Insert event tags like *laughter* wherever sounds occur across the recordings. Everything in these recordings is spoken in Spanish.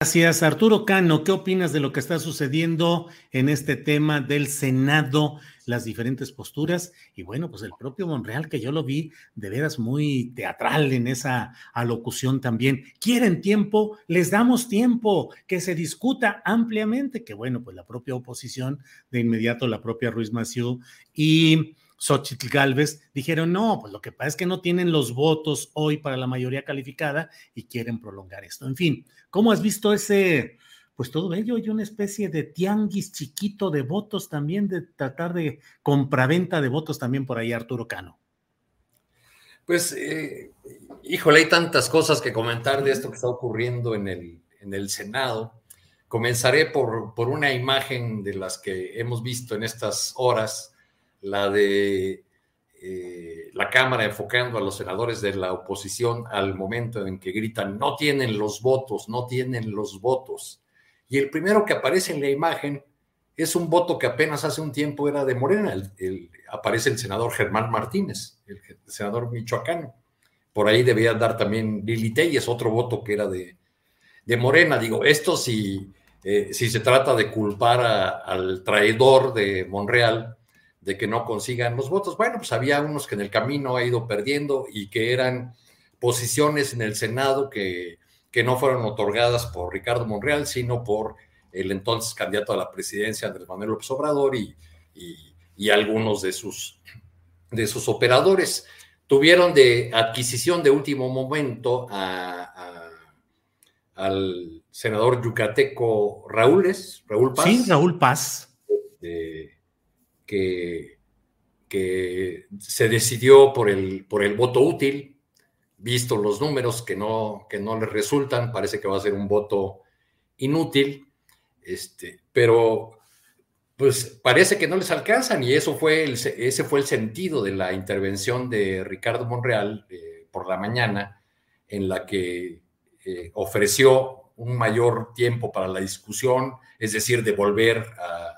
Gracias, Arturo Cano. ¿Qué opinas de lo que está sucediendo en este tema del Senado, las diferentes posturas? Y bueno, pues el propio Monreal, que yo lo vi de veras muy teatral en esa alocución también. Quieren tiempo, les damos tiempo, que se discuta ampliamente, que bueno, pues la propia oposición, de inmediato la propia Ruiz Maciú y Xochitl Galvez dijeron, no, pues lo que pasa es que no tienen los votos hoy para la mayoría calificada y quieren prolongar esto. En fin, ¿cómo has visto ese, pues todo ello y una especie de tianguis chiquito de votos también, de tratar de compraventa de votos también por ahí, Arturo Cano? Pues, eh, híjole, hay tantas cosas que comentar de esto que está ocurriendo en el, en el Senado. Comenzaré por, por una imagen de las que hemos visto en estas horas la de eh, la Cámara enfocando a los senadores de la oposición al momento en que gritan, no tienen los votos, no tienen los votos. Y el primero que aparece en la imagen es un voto que apenas hace un tiempo era de Morena. aparece el senador Germán Martínez, el, senador michoacano. Por ahí debía dar también Lili es otro voto que era de, de Morena. Digo, esto si, eh, si se trata de culpar al traidor de Monreal, de que no consigan los votos. Bueno, pues había unos que en el camino ha ido perdiendo y que eran posiciones en el Senado que, que no fueron otorgadas por Ricardo Monreal, sino por el entonces candidato a la presidencia, Andrés Manuel López Obrador, y, y, algunos de sus, de sus operadores. Tuvieron de adquisición de último momento a, al senador yucateco Raúl, Raúl Paz. Sí, Raúl Paz que, que se decidió por el, por el voto útil, visto los números que no, que no resultan, parece que va a ser un voto inútil, este, pero pues parece que no les alcanzan y eso fue el, ese fue el sentido de la intervención de Ricardo Monreal eh, por la mañana, en la que eh, ofreció un mayor tiempo para la discusión, es decir, de volver a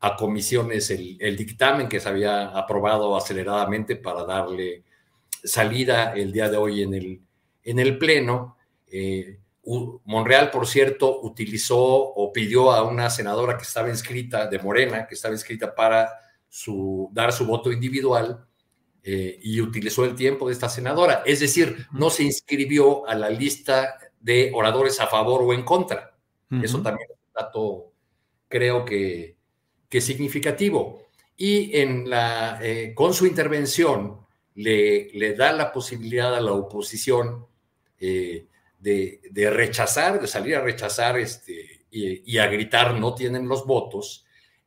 a comisiones el, dictamen que se había aprobado aceleradamente para darle salida el día de hoy en el, en el Pleno. Eh, Monreal, por cierto, utilizó o pidió a una senadora que estaba inscrita, de Morena, que estaba inscrita para su, dar su voto individual eh, y utilizó el tiempo de esta senadora. Es decir, no se inscribió a la lista de oradores a favor o en contra. Eso también es un dato, creo que, que significativo. Y eh, con su intervención le, le, da la posibilidad a la oposición eh, de, rechazar, de salir a rechazar este, y, a gritar no tienen los votos,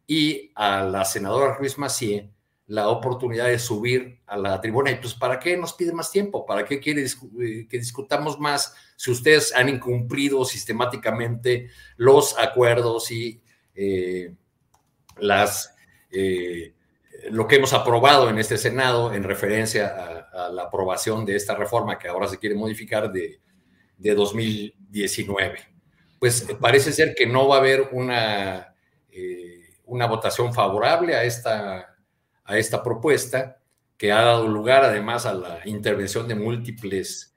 y a la senadora Ruiz Macié la oportunidad de subir a la tribuna. Y pues, ¿para qué nos pide más tiempo? ¿Para qué quiere eh, que discutamos más si ustedes han incumplido sistemáticamente los acuerdos y eh, lo que hemos aprobado en este Senado en referencia a, la aprobación de esta reforma que ahora se quiere modificar de, de 2019. Pues parece ser que no va a haber una, eh, una votación favorable a esta, a esta propuesta que ha dado lugar además a la intervención de múltiples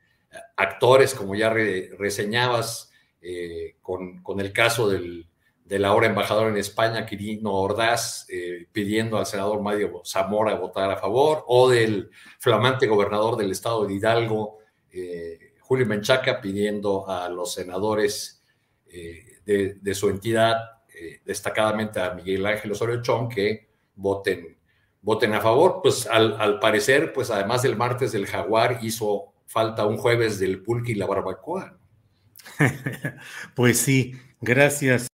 actores, como ya reseñabas, eh, con, con, el caso del del ahora embajador en España, Quirino Ordaz, eh, pidiendo al senador Mario Zamora votar a favor, o del flamante gobernador del estado de Hidalgo, eh, Julio Menchaca, pidiendo a los senadores eh, de, su entidad, destacadamente a Miguel Ángel Osorio Chong, que voten, voten a favor. Pues al, parecer, pues además del martes del jaguar, hizo falta un jueves del pulque y la barbacoa. *laughs* pues sí, gracias.